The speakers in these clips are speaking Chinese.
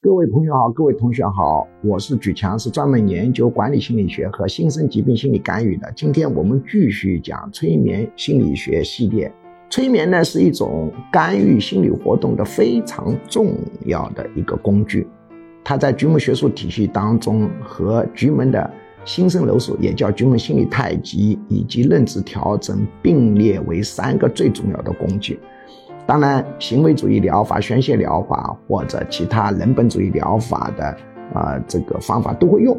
各位朋友好，各位同学好，我是举强，是专门研究管理心理学和新生疾病心理干预的。今天我们继续讲催眠心理学系列。催眠呢是一种干预心理活动的非常重要的一个工具，它在局门学术体系当中和局门的新生楼术，也叫局门心理太极以及认知调整并列为三个最重要的工具。当然，行为主义疗法、宣泄疗法或者其他人本主义疗法的啊这个方法都会用，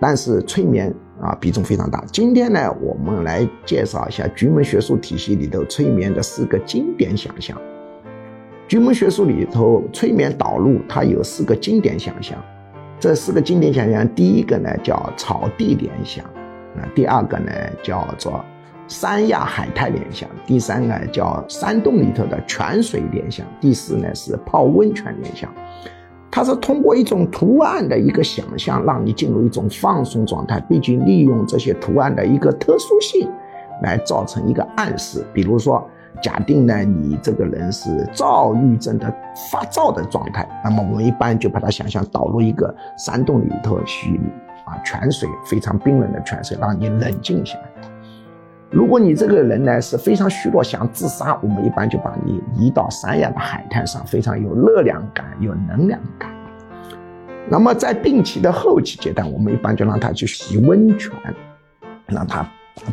但是催眠啊比重非常大。今天呢，我们来介绍一下局门学术体系里头催眠的四个经典想象。局门学术里头催眠导入它有四个经典想象，这四个经典想象，第一个呢叫草地联想，那第二个呢叫做。三亚海泰联想，第三个叫山洞里头的泉水联想，第四呢是泡温泉联想。它是通过一种图案的一个想象，让你进入一种放松状态，并且利用这些图案的一个特殊性，来造成一个暗示。比如说，假定呢你这个人是躁郁症的发躁的状态，那么我们一般就把它想象导入一个山洞里头去啊，泉水非常冰冷的泉水，让你冷静下来。如果你这个人呢是非常虚弱，想自杀，我们一般就把你移到三亚的海滩上，非常有热量感、有能量感。那么在病期的后期阶段，我们一般就让他去洗温泉，让他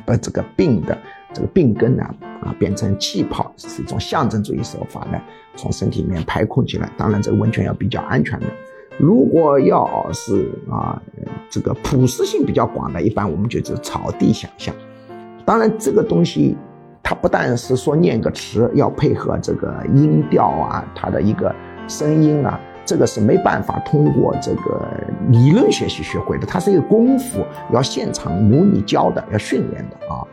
把这个病的这个病根呢啊变成气泡，是一种象征主义手法呢，从身体里面排空进来。当然，这个温泉要比较安全的。如果要是啊这个普适性比较广的，一般我们就是草地想象。当然，这个东西它不但是说念个词，要配合这个音调啊，它的一个声音啊，这个是没办法通过这个理论学习学会的，它是一个功夫，要现场模拟教的，要训练的啊。